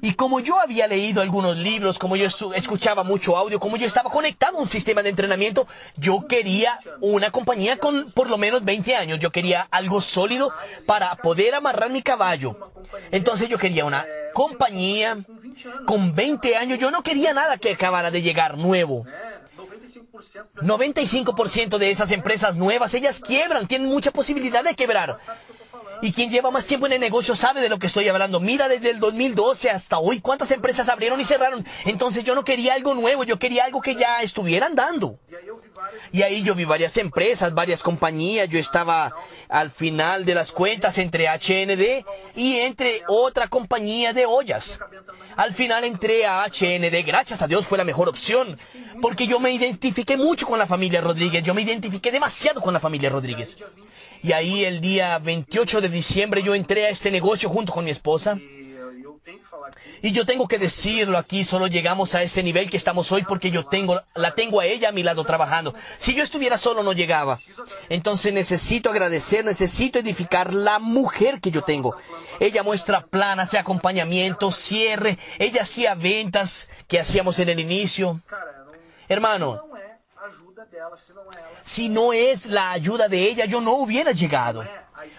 Y como yo había leído algunos libros, como yo escuchaba mucho audio, como yo estaba conectado a un sistema de entrenamiento, yo quería una compañía con por lo menos 20 años. Yo quería algo sólido para poder amarrar mi caballo. Entonces yo quería una compañía con 20 años. Yo no quería nada que acabara de llegar nuevo. Né? 95% das 95% de esas empresas nuevas, ellas quiebran, tienen mucha posibilidad de quebrar. Y quien lleva más tiempo en el negocio sabe de lo que estoy hablando. Mira desde el 2012 hasta hoy cuántas empresas abrieron y cerraron. Entonces yo no quería algo nuevo, yo quería algo que ya estuviera andando. E aí eu vi várias Y ahí yo vi varias empresas, varias compañías. Yo estaba al final de las cuentas entre HND y entre otra compañía de ollas. Al final entré a HND, gracias a Dios fue la mejor opción, porque yo me identifiqué mucho con la familia Rodríguez, yo me identifiqué demasiado con la familia Rodríguez. Y ahí el día 28 de diciembre yo entré a este negocio junto con mi esposa. Y yo tengo que decirlo aquí, solo llegamos a este nivel que estamos hoy porque yo tengo, la tengo a ella a mi lado trabajando. Si yo estuviera solo no llegaba. Entonces necesito agradecer, necesito edificar la mujer que yo tengo. Ella muestra plan, hace acompañamiento, cierre, ella hacía ventas que hacíamos en el inicio. Hermano, si no es la ayuda de ella, yo no hubiera llegado.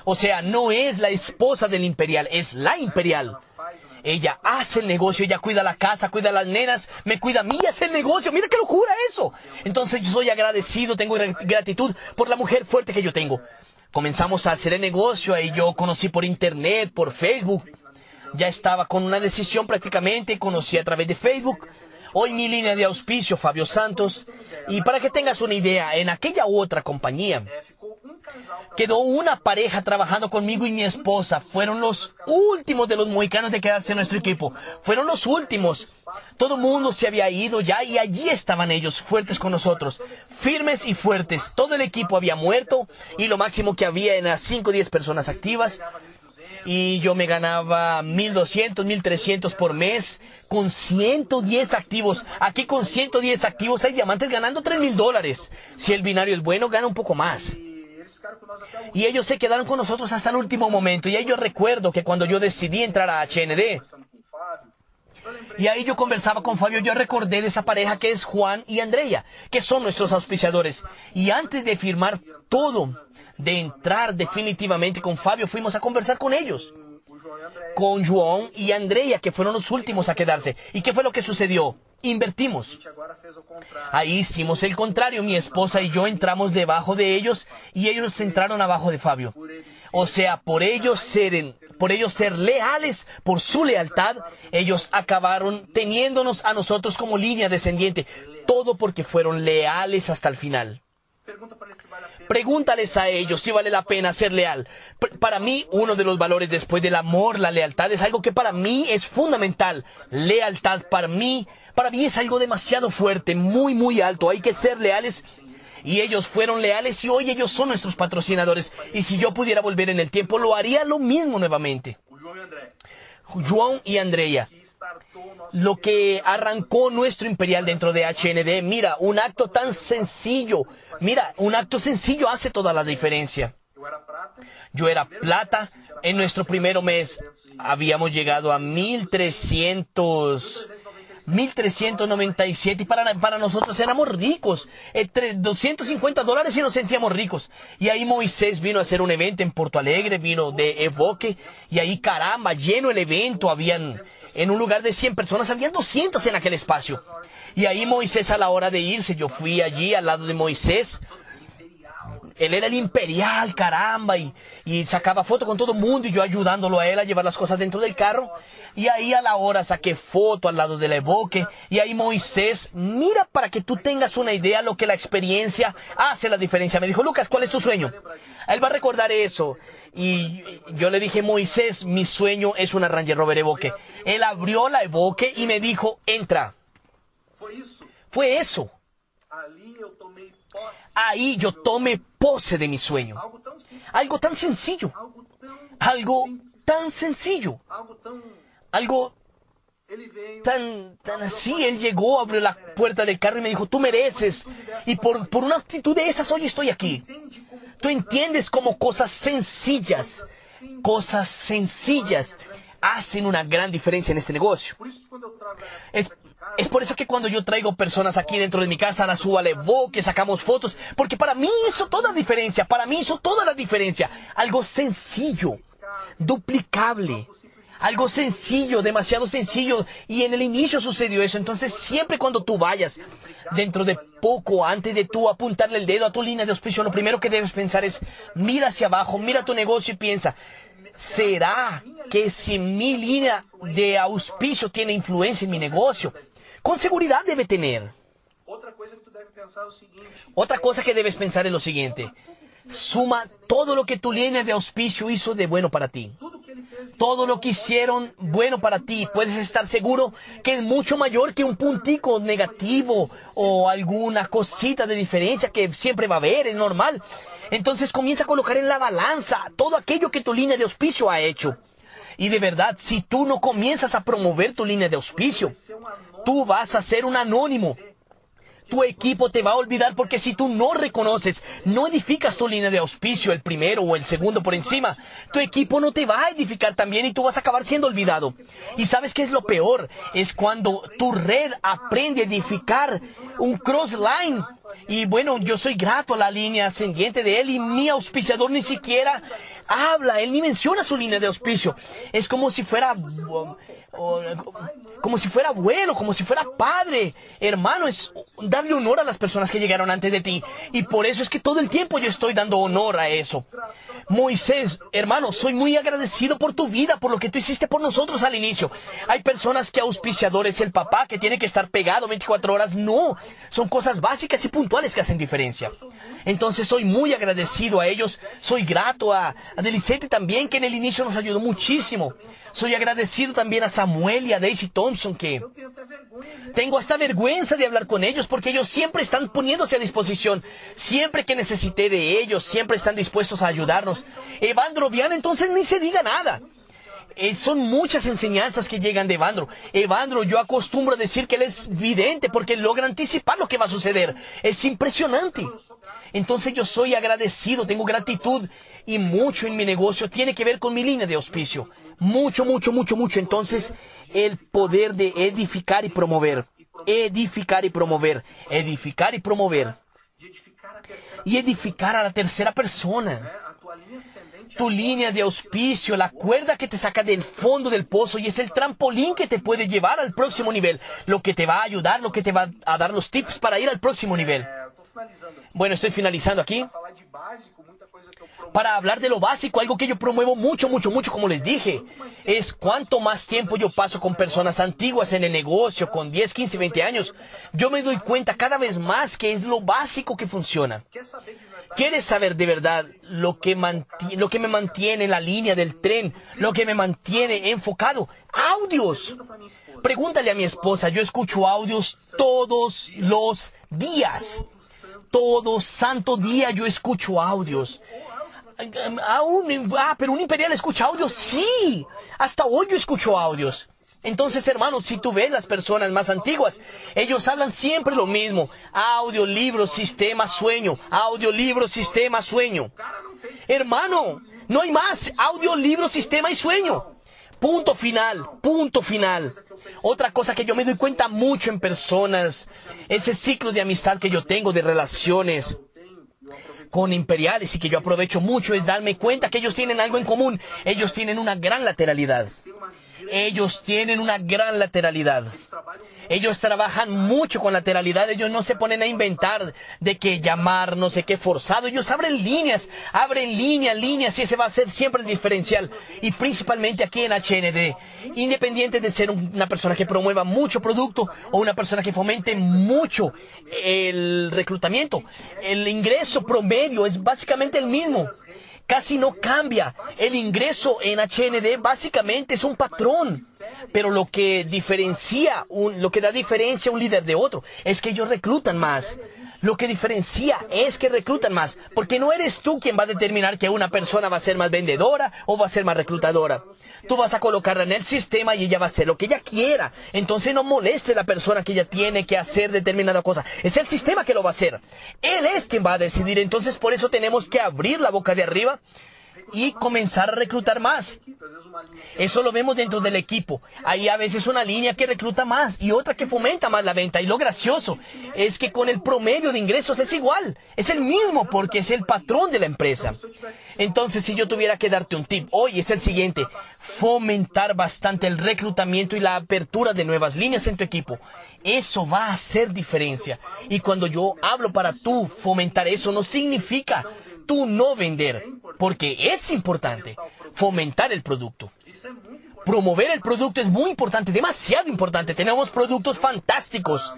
O sea, no es la esposa del imperial, es la imperial. Ella hace el negocio, ella cuida la casa, cuida las nenas, me cuida a mí, hace el negocio. Mira qué locura eso. Entonces yo soy agradecido, tengo gra- gratitud por la mujer fuerte que yo tengo. Comenzamos a hacer el negocio, ahí yo conocí por internet, por Facebook. ya estaba con una decisión prácticamente, conocí a través de Facebook. Hoy mi línea de auspicio, Fabio Santos. Y para que tengas una idea, en aquella otra compañía quedó una pareja trabajando conmigo y mi esposa. Fueron los últimos de los mohicanos de quedarse en nuestro equipo. Fueron los últimos. Todo el mundo se había ido ya y allí estaban ellos, fuertes con nosotros, firmes y fuertes. Todo el equipo había muerto y lo máximo que había eran 5 o 10 personas activas. Y yo me ganaba 1200, 1300 por mes con 110 activos. Aquí con 110 activos hay diamantes ganando 3000 dólares. Si el binario es bueno, gana un poco más. Y ellos se quedaron con nosotros hasta el último momento. Y ahí yo recuerdo que cuando yo decidí entrar a HND, y ahí yo conversaba con Fabio, yo recordé de esa pareja que es Juan y Andrea, que son nuestros auspiciadores. Y antes de firmar todo, de entrar definitivamente con Fabio, fuimos a conversar con ellos. Con João y Andrea, que fueron los últimos a quedarse. ¿Y qué fue lo que sucedió? Invertimos. Ahí hicimos el contrario. Mi esposa y yo entramos debajo de ellos y ellos entraron abajo de Fabio. O sea, por ellos ser, por ellos ser leales, por su lealtad, ellos acabaron teniéndonos a nosotros como línea descendiente. Todo porque fueron leales hasta el final. Pregúntales a ellos si vale la pena ser leal. Para mí, uno de los valores después del amor, la lealtad, es algo que para mí es fundamental. Lealtad para mí, para mí es algo demasiado fuerte, muy, muy alto. Hay que ser leales. Y ellos fueron leales y hoy ellos son nuestros patrocinadores. Y si yo pudiera volver en el tiempo, lo haría lo mismo nuevamente. João y Andrea que startou o nosso lo que arrancó nuestro imperial dentro de HND. Mira, un acto tan sencillo. Mira, un acto sencillo hace toda la diferencia. Yo era plata. En nuestro primer mes habíamos llegado a 1300. 1397 y para, para nosotros éramos ricos. Entre 250 dólares y nos sentíamos ricos. Y ahí Moisés vino a hacer un evento en Porto Alegre, vino de Evoque. Y ahí caramba, lleno el evento. Habían, en un lugar de 100 personas, habían 200 en aquel espacio. Y ahí Moisés a la hora de irse, yo fui allí al lado de Moisés. Él era el imperial, caramba, y, y sacaba foto con todo el mundo y yo ayudándolo a él a llevar las cosas dentro del carro. Y ahí a la hora saqué foto al lado del evoque. Y ahí Moisés, mira para que tú tengas una idea lo que la experiencia hace la diferencia. Me dijo, Lucas, ¿cuál es tu sueño? Él va a recordar eso. Y yo le dije, Moisés, mi sueño es una Ranger Rover Evoque. Él abrió la Evoque y me dijo, entra. Fue eso. Ahí yo tomé pose de mi sueño. Algo tan sencillo. algo tan sencillo, algo tan, tan así. Él llegó, abrió la puerta del carro y me dijo, tú mereces. Y por, por una actitud de esas, hoy estoy aquí. como Tú entiendes cómo cosas sencillas, cosas sencillas hacen una gran diferencia en este negocio. Es, es por eso que cuando yo traigo personas aquí dentro de mi casa, la subo al Evo, que sacamos fotos, porque para mí hizo toda la diferencia, para mí hizo toda la diferencia. Algo sencillo, duplicable, algo sencillo, demasiado sencillo. Y en el inicio sucedió eso. Entonces siempre cuando tú vayas, dentro de poco, antes de tú apuntarle el dedo a tu línea de auspicio, lo primero que debes pensar es, mira hacia abajo, mira tu negocio y piensa, ¿será que si mi línea de auspicio tiene influencia en mi negocio? Con seguridad debe tener. Otra cosa que debes pensar es lo siguiente. Suma todo lo que tu línea de auspicio hizo de bueno para ti. Todo lo que hicieron bueno para ti, puedes estar seguro que es mucho mayor que un puntico negativo o alguna cosita de diferencia que siempre va a haber, es normal. Entonces comienza a colocar en la balanza todo aquello que tu línea de auspicio ha hecho. Y de verdad, si tú no comienzas a promover tu línea de auspicio, tú vas a ser un anónimo. Tu equipo te va a olvidar porque si tú no reconoces, no edificas tu línea de auspicio, el primero o el segundo por encima, tu equipo no te va a edificar también y tú vas a acabar siendo olvidado. Y sabes qué es lo peor? Es cuando tu red aprende a edificar un crossline. Y bueno, yo soy grato a la línea ascendiente de él y mi auspiciador ni siquiera habla, él ni menciona su línea de auspicio. Es como si fuera um, como si fuera abuelo, como si fuera padre, hermano, es darle honor a las personas que llegaron antes de ti. Y por eso es que todo el tiempo yo estoy dando honor a eso. Moisés, hermano, soy muy agradecido por tu vida, por lo que tú hiciste por nosotros al inicio. Hay personas que auspiciadores, el papá que tiene que estar pegado 24 horas, no. Son cosas básicas y puntuales que hacen diferencia. Entonces soy muy agradecido a ellos, soy grato a, a Delicete también, que en el inicio nos ayudó muchísimo. Soy agradecido también a Samuel y a Daisy Thompson, que tengo hasta vergüenza de hablar con ellos porque ellos siempre están poniéndose a disposición. Siempre que necesité de ellos, siempre están dispuestos a ayudarnos. Evandro Viana, entonces ni se diga nada. Eh, son muchas enseñanzas que llegan de Evandro. Evandro, yo acostumbro a decir que él es vidente porque logra anticipar lo que va a suceder. Es impresionante. Entonces yo soy agradecido, tengo gratitud y mucho en mi negocio tiene que ver con mi línea de auspicio. Mucho, mucho, mucho, mucho. Entonces, el poder de edificar y promover. Edificar y promover. Edificar y promover. Y edificar a la tercera persona. Tu línea de auspicio, la cuerda que te saca del fondo del pozo y es el trampolín que te puede llevar al próximo nivel. Lo que te va a ayudar, lo que te va a dar los tips para ir al próximo nivel. Bueno, estoy finalizando aquí. Para hablar de lo básico, algo que yo promuevo mucho, mucho, mucho, como les dije, es cuanto más tiempo yo paso con personas antiguas en el negocio, con 10, 15, 20 años, yo me doy cuenta cada vez más que es lo básico que funciona. ¿Quieres saber de verdad lo que, lo que me mantiene en la línea del tren, lo que me mantiene enfocado? Audios. Pregúntale a mi esposa, yo escucho audios todos los días. Todo santo día yo escucho audios. Ah, un- ah, pero un imperial escucha audios, sí. Hasta hoy yo escucho audios. Entonces, hermanos, si tú ves las personas más antiguas, ellos hablan siempre lo mismo. Audio, libro, sistema, sueño. Audio, libro, sistema, sueño. Hermano, no hay más. Audio, libro, sistema y sueño. Punto final, punto final. Otra cosa que yo me doy cuenta mucho en personas, ese ciclo de amistad que yo tengo, de relaciones con imperiales y que yo aprovecho mucho es darme cuenta que ellos tienen algo en común. Ellos tienen una gran lateralidad. Ellos tienen una gran lateralidad. Ellos trabajan mucho con lateralidad, ellos no se ponen a inventar de que llamar no sé qué forzado, ellos abren líneas, abren líneas, líneas y ese va a ser siempre el diferencial. Y principalmente aquí en HND, independiente de ser un- una persona que promueva mucho producto o una persona que fomente mucho el reclutamiento, el ingreso promedio es básicamente el mismo. Casi no cambia. El ingreso en HND básicamente es un patrón. Pero lo que diferencia, un- lo que da diferencia a un líder de otro, es que ellos reclutan más. Lo que diferencia es que reclutan más, porque no eres tú quien va a determinar que una persona va a ser más vendedora o va a ser más reclutadora. Tú vas a colocarla en el sistema y ella va a hacer lo que ella quiera. Entonces no moleste la persona que ella tiene que hacer determinada cosa. Es el sistema que lo va a hacer. Él es quien va a decidir. Entonces por eso tenemos que abrir la boca de arriba y comenzar a reclutar más. Eso lo vemos dentro del equipo. Hay a veces una línea que recluta más y otra que fomenta más la venta. Y lo gracioso es que con el promedio de ingresos es igual. Es el mismo porque es el patrón de la empresa. Entonces, si yo tuviera que darte un tip hoy es el siguiente. Fomentar bastante el reclutamiento y la apertura de nuevas líneas en tu equipo. Eso va a hacer diferencia. Y cuando yo hablo para tú fomentar eso, no significa tú no vender. Porque es importante fomentar el producto. Promover el producto es muy importante, demasiado importante. Tenemos productos fantásticos.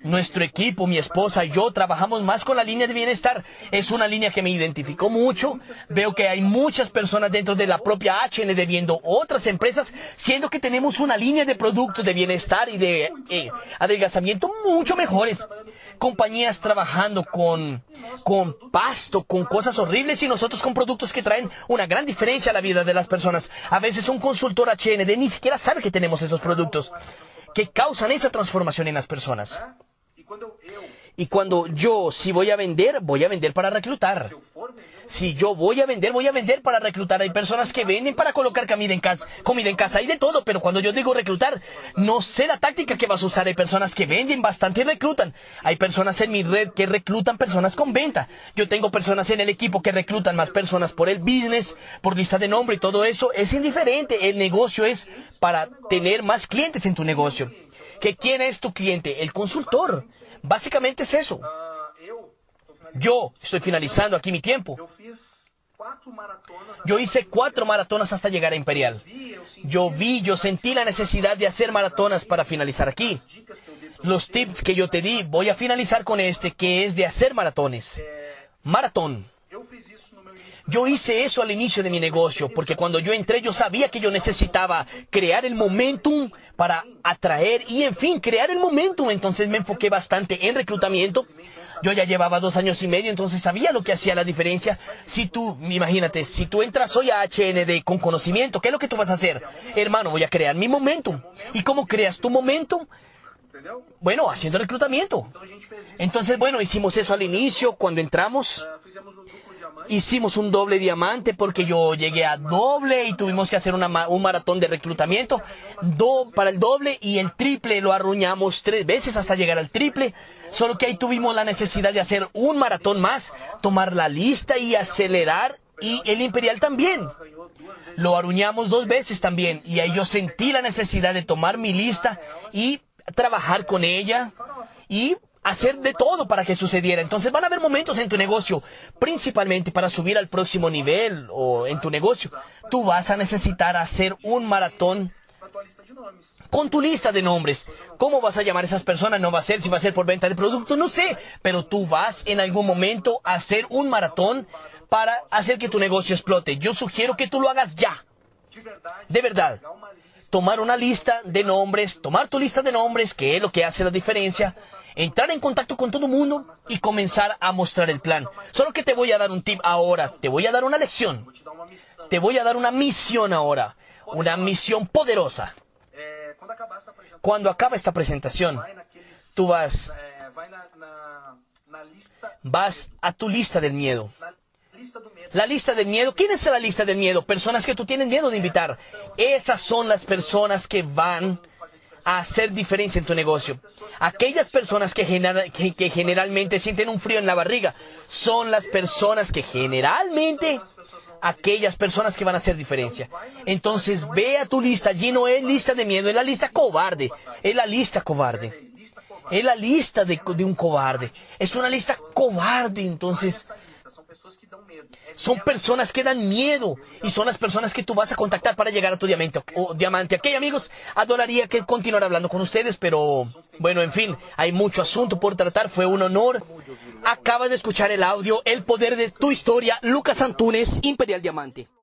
Nuestro equipo, mi esposa y yo trabajamos más con la línea de bienestar. Es una línea que me identificó mucho. Veo que hay muchas personas dentro de la propia HND viendo otras empresas, siendo que tenemos una línea de productos de bienestar y de eh, adelgazamiento mucho mejores. Compañías trabajando con, con pasto, con cosas horribles y nosotros con productos que traen una gran diferencia a la vida de las personas. A veces un consultor HND ni siquiera sabe que tenemos esos productos que causan esa transformación en las personas. Y cuando yo, si voy a vender, voy a vender para reclutar. Si yo voy a vender, voy a vender para reclutar. Hay personas que venden para colocar comida en casa, comida en casa, hay de todo, pero cuando yo digo reclutar, no sé la táctica que vas a usar. Hay personas que venden bastante y reclutan. Hay personas en mi red que reclutan personas con venta. Yo tengo personas en el equipo que reclutan más personas por el business, por lista de nombre y todo eso. Es indiferente. El negocio es para tener más clientes en tu negocio. ¿Que quién es tu cliente? El consultor. Básicamente es eso. Yo estoy finalizando aquí mi tiempo. Yo hice cuatro maratonas hasta llegar a Imperial. Yo vi, yo sentí la necesidad de hacer maratonas para finalizar aquí. Los tips que yo te di, voy a finalizar con este, que es de hacer maratones. Maratón. Yo hice eso al inicio de mi negocio, porque cuando yo entré yo sabía que yo necesitaba crear el momentum para atraer y en fin, crear el momentum. Entonces me enfoqué bastante en reclutamiento. Yo ya llevaba dos años y medio, entonces sabía lo que hacía la diferencia. Si tú, imagínate, si tú entras hoy a HND con conocimiento, ¿qué es lo que tú vas a hacer? Hermano, voy a crear mi momentum. ¿Y cómo creas tu momentum? Bueno, haciendo reclutamiento. Entonces, bueno, hicimos eso al inicio, cuando entramos. Ah, fizemos um duplo diamante. Hicimos un doble diamante porque yo llegué a doble y tuvimos que hacer una un maratón de reclutamiento do- para el doble y el triple lo arruñamos tres veces hasta llegar al triple. Solo que ahí tuvimos la necesidad de hacer un maratón más, tomar la lista y acelerar y el imperial también. Lo arruñamos dos veces también y ahí yo sentí la necesidad de tomar mi lista y trabajar con ella y hacer de todo para que sucediera. Entonces van a haber momentos en tu negocio, principalmente para subir al próximo nivel o en tu negocio, tú vas a necesitar hacer un maratón con tu lista de nombres. ¿Cómo vas a llamar a esas personas? No va a ser si va a ser por venta de producto, no sé. Pero tú vas en algún momento a hacer un maratón para hacer que tu negocio explote. Yo sugiero que tú lo hagas ya. De verdad. Tomar una lista de nombres, tomar tu lista de nombres, que es lo que hace la diferencia, entrar en contacto con todo el mundo y comenzar a mostrar el plan. Solo que te voy a dar un tip ahora, te voy a dar una lección, te voy a dar una misión ahora, una misión poderosa. Cuando acaba esta presentación, tú vas, vas a tu lista del miedo. La lista del miedo, ¿quién es la lista del miedo? Personas que tú tienes miedo de invitar. Esas son las personas que van a hacer diferencia en tu negocio. Aquellas personas que, que- generalmente sienten un frío en la barriga son las personas que generalmente aquellas personas que van a hacer diferencia. Entonces ve a tu lista, allí no es lista de miedo, es la lista cobarde, es la lista cobarde. Es la lista de, de un cobarde. Es una lista cobarde, entonces son personas que dan miedo y son las personas que tú vas a contactar para llegar a tu diamante. O diamante. Ok, amigos, adoraría que continuar hablando con ustedes, pero bueno, en fin, hay mucho asunto por tratar. Fue un honor. Acaba de escuchar el audio El poder de tu historia, Lucas Antunes, Imperial Diamante.